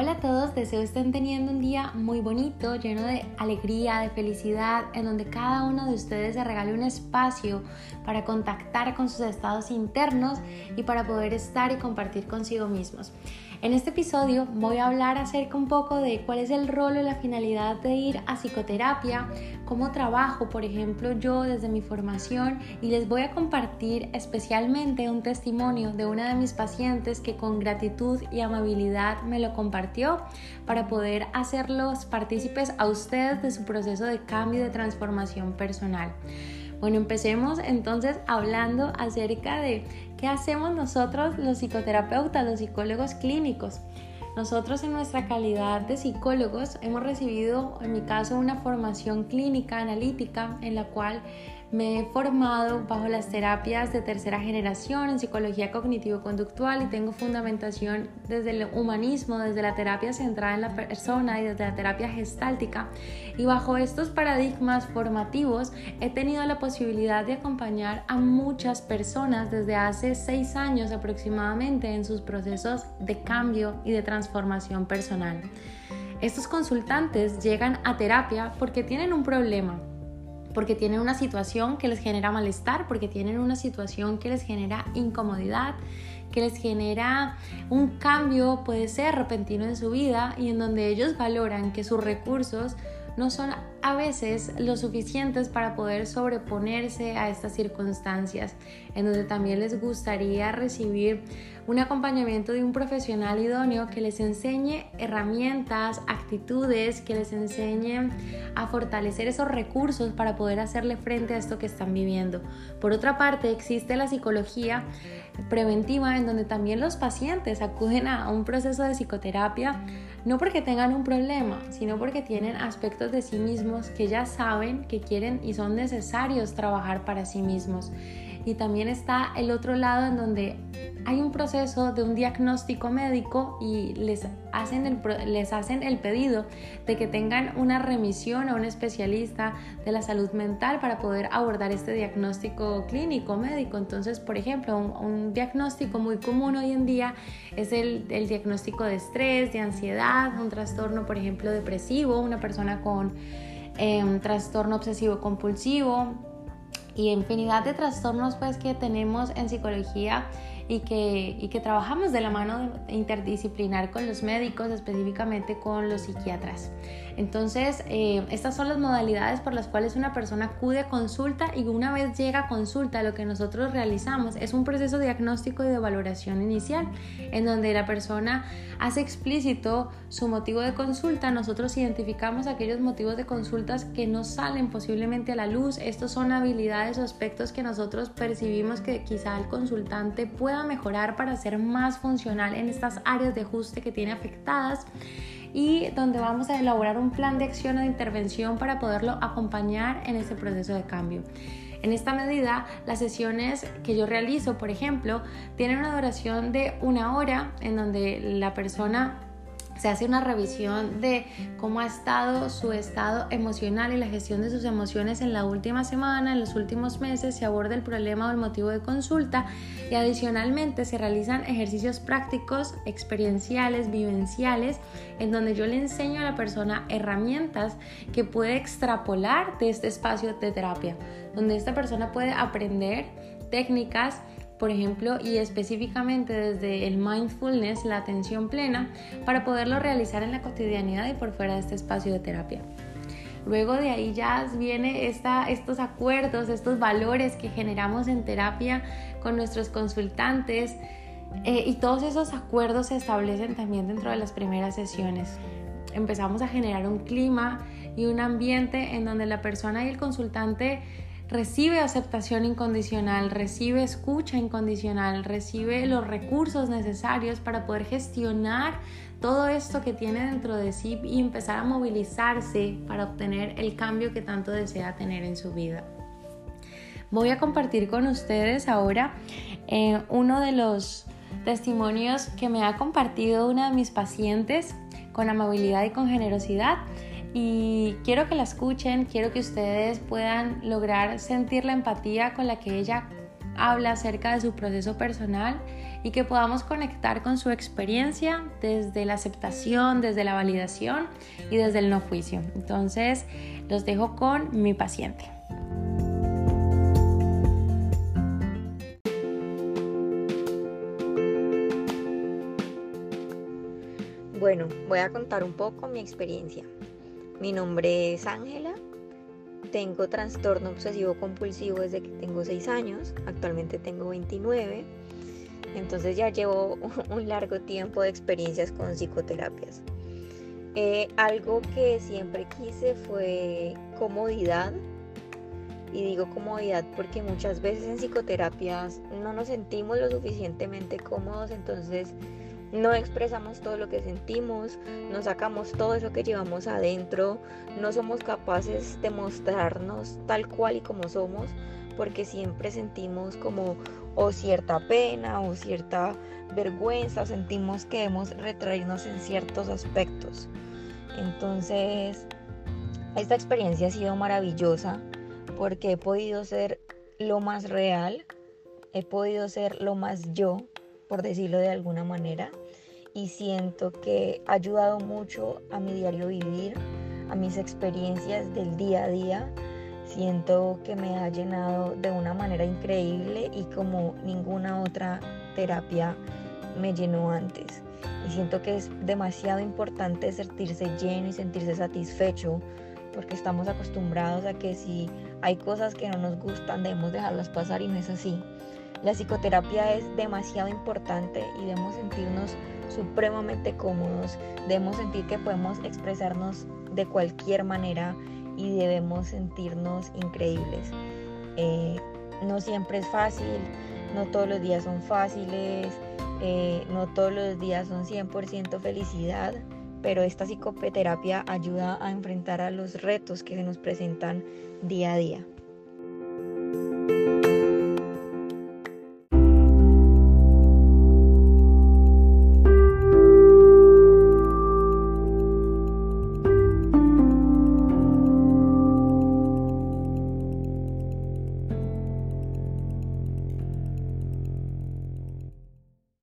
Hola a todos, deseo estén teniendo un día muy bonito, lleno de alegría, de felicidad, en donde cada uno de ustedes se regale un espacio para contactar con sus estados internos y para poder estar y compartir consigo mismos. En este episodio voy a hablar acerca un poco de cuál es el rol o la finalidad de ir a psicoterapia, cómo trabajo, por ejemplo, yo desde mi formación y les voy a compartir especialmente un testimonio de una de mis pacientes que con gratitud y amabilidad me lo compartió para poder hacerlos partícipes a ustedes de su proceso de cambio y de transformación personal. Bueno, empecemos entonces hablando acerca de qué hacemos nosotros los psicoterapeutas, los psicólogos clínicos. Nosotros en nuestra calidad de psicólogos hemos recibido, en mi caso, una formación clínica analítica en la cual me he formado bajo las terapias de tercera generación en psicología cognitivo-conductual y tengo fundamentación desde el humanismo, desde la terapia centrada en la persona y desde la terapia gestáltica. Y bajo estos paradigmas formativos he tenido la posibilidad de acompañar a muchas personas desde hace seis años aproximadamente en sus procesos de cambio y de transformación personal. Estos consultantes llegan a terapia porque tienen un problema porque tienen una situación que les genera malestar, porque tienen una situación que les genera incomodidad, que les genera un cambio, puede ser repentino en su vida y en donde ellos valoran que sus recursos no son a veces lo suficientes para poder sobreponerse a estas circunstancias, en donde también les gustaría recibir un acompañamiento de un profesional idóneo que les enseñe herramientas, actitudes, que les enseñe a fortalecer esos recursos para poder hacerle frente a esto que están viviendo. Por otra parte, existe la psicología preventiva en donde también los pacientes acuden a un proceso de psicoterapia no porque tengan un problema, sino porque tienen aspectos de sí mismos que ya saben que quieren y son necesarios trabajar para sí mismos. Y también está el otro lado en donde hay un proceso de un diagnóstico médico y les hacen el, les hacen el pedido de que tengan una remisión a un especialista de la salud mental para poder abordar este diagnóstico clínico médico. Entonces, por ejemplo, un, diagnóstico muy común hoy en día es el, el diagnóstico de estrés, de ansiedad, un trastorno, por ejemplo, depresivo, una persona con eh, un trastorno obsesivo compulsivo y infinidad de trastornos pues que tenemos en psicología y que, y que trabajamos de la mano interdisciplinar con los médicos, específicamente con los psiquiatras. Entonces, eh, estas son las modalidades por las cuales una persona acude a consulta y una vez llega a consulta, lo que nosotros realizamos es un proceso diagnóstico y de valoración inicial, en donde la persona hace explícito su motivo de consulta, nosotros identificamos aquellos motivos de consultas que no salen posiblemente a la luz, estos son habilidades o aspectos que nosotros percibimos que quizá el consultante pueda mejorar para ser más funcional en estas áreas de ajuste que tiene afectadas y donde vamos a elaborar un plan de acción o de intervención para poderlo acompañar en ese proceso de cambio. En esta medida, las sesiones que yo realizo, por ejemplo, tienen una duración de una hora en donde la persona se hace una revisión de cómo ha estado su estado emocional y la gestión de sus emociones en la última semana, en los últimos meses, se aborda el problema o el motivo de consulta y adicionalmente se realizan ejercicios prácticos, experienciales, vivenciales, en donde yo le enseño a la persona herramientas que puede extrapolar de este espacio de terapia, donde esta persona puede aprender técnicas, por ejemplo, y específicamente desde el mindfulness, la atención plena, para poderlo realizar en la cotidianidad y por fuera de este espacio de terapia. Luego de ahí ya viene esta, estos acuerdos, estos valores que generamos en terapia con nuestros consultantes eh, y todos esos acuerdos se establecen también dentro de las primeras sesiones. Empezamos a generar un clima y un ambiente en donde la persona y el consultante recibe aceptación incondicional, recibe escucha incondicional, recibe los recursos necesarios para poder gestionar todo esto que tiene dentro de sí y empezar a movilizarse para obtener el cambio que tanto desea tener en su vida. Voy a compartir con ustedes ahora eh, uno de los testimonios que me ha compartido una de mis pacientes con amabilidad y con generosidad y quiero que la escuchen, quiero que ustedes puedan lograr sentir la empatía con la que ella habla acerca de su proceso personal y que podamos conectar con su experiencia desde la aceptación, desde la validación y desde el no juicio. Entonces, los dejo con mi paciente. Bueno, voy a contar un poco mi experiencia. Mi nombre es Ángela, tengo trastorno obsesivo compulsivo desde que tengo 6 años, actualmente tengo 29, entonces ya llevo un largo tiempo de experiencias con psicoterapias. Eh, algo que siempre quise fue comodidad, y digo comodidad porque muchas veces en psicoterapias no nos sentimos lo suficientemente cómodos, entonces no expresamos todo lo que sentimos, no sacamos todo eso que llevamos adentro, no somos capaces de mostrarnos tal cual y como somos, porque siempre sentimos como o cierta pena o cierta vergüenza, sentimos que debemos retraernos en ciertos aspectos. Entonces, esta experiencia ha sido maravillosa porque he podido ser lo más real, he podido ser lo más yo, por decirlo de alguna manera, y siento que ha ayudado mucho a mi diario vivir, a mis experiencias del día a día. Siento que me ha llenado de una manera increíble y como ninguna otra terapia me llenó antes. Y siento que es demasiado importante sentirse lleno y sentirse satisfecho porque estamos acostumbrados a que si hay cosas que no nos gustan debemos dejarlas pasar y no es así. La psicoterapia es demasiado importante y debemos sentirnos supremamente cómodos, debemos sentir que podemos expresarnos de cualquier manera y debemos sentirnos increíbles. Eh, no siempre es fácil, no todos los días son fáciles, eh, no todos los días son 100% felicidad, pero esta psicoterapia ayuda a enfrentar a los retos que se nos presentan día a día.